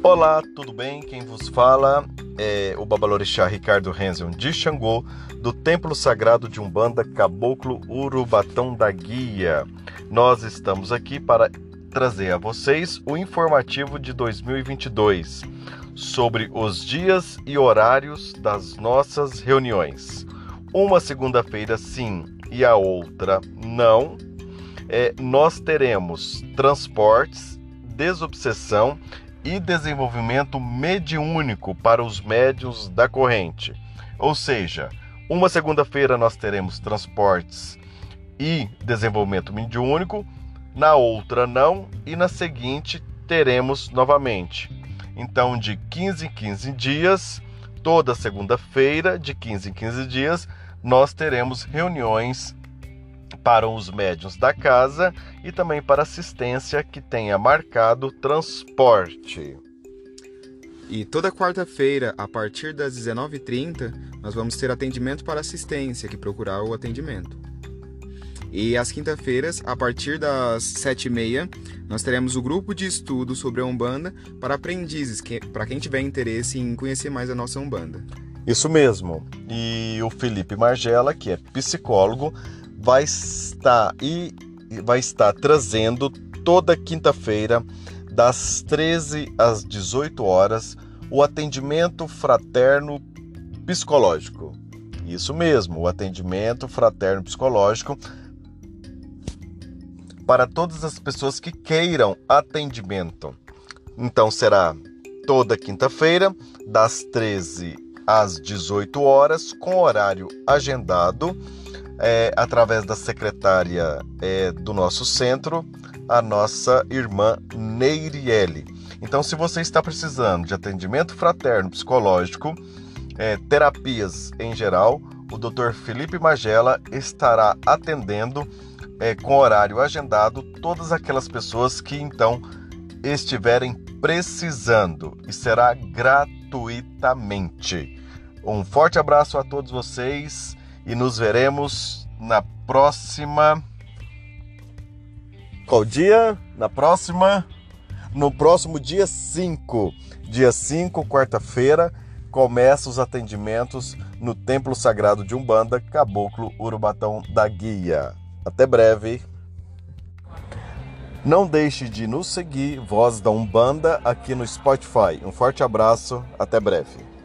Olá, tudo bem? Quem vos fala é o Babalorixá Ricardo Renzel de Xangô, do Templo Sagrado de Umbanda Caboclo Urubatão da Guia. Nós estamos aqui para trazer a vocês o informativo de 2022 sobre os dias e horários das nossas reuniões. Uma segunda-feira sim e a outra não. É, nós teremos transportes, desobsessão e desenvolvimento mediúnico para os médios da corrente. Ou seja, uma segunda-feira nós teremos transportes e desenvolvimento mediúnico, na outra não, e na seguinte teremos novamente. Então, de 15 em 15 dias, toda segunda-feira, de 15 em 15 dias, nós teremos reuniões para os médios da casa e também para assistência que tenha marcado transporte. E toda quarta-feira, a partir das 19h30, nós vamos ter atendimento para assistência que procurar o atendimento. E às quinta-feiras, a partir das 7h30, nós teremos o grupo de estudo sobre a Umbanda para aprendizes, que, para quem tiver interesse em conhecer mais a nossa Umbanda. Isso mesmo. E o Felipe Margela, que é psicólogo, vai estar e vai estar trazendo toda quinta-feira das 13 às 18 horas o atendimento fraterno psicológico. Isso mesmo, o atendimento fraterno psicológico para todas as pessoas que queiram atendimento. Então será toda quinta-feira, das 13 às 18 horas, com horário agendado é, através da secretária é, do nosso centro, a nossa irmã Neiriele. Então, se você está precisando de atendimento fraterno psicológico, é, terapias em geral, o Dr. Felipe Magela estará atendendo é, com horário agendado todas aquelas pessoas que então estiverem precisando e será gratuitamente. Um forte abraço a todos vocês e nos veremos na próxima. Qual dia? Na próxima. No próximo dia 5. Dia 5, quarta-feira, começa os atendimentos no Templo Sagrado de Umbanda, Caboclo Urubatão da Guia. Até breve. Não deixe de nos seguir, Voz da Umbanda, aqui no Spotify. Um forte abraço, até breve.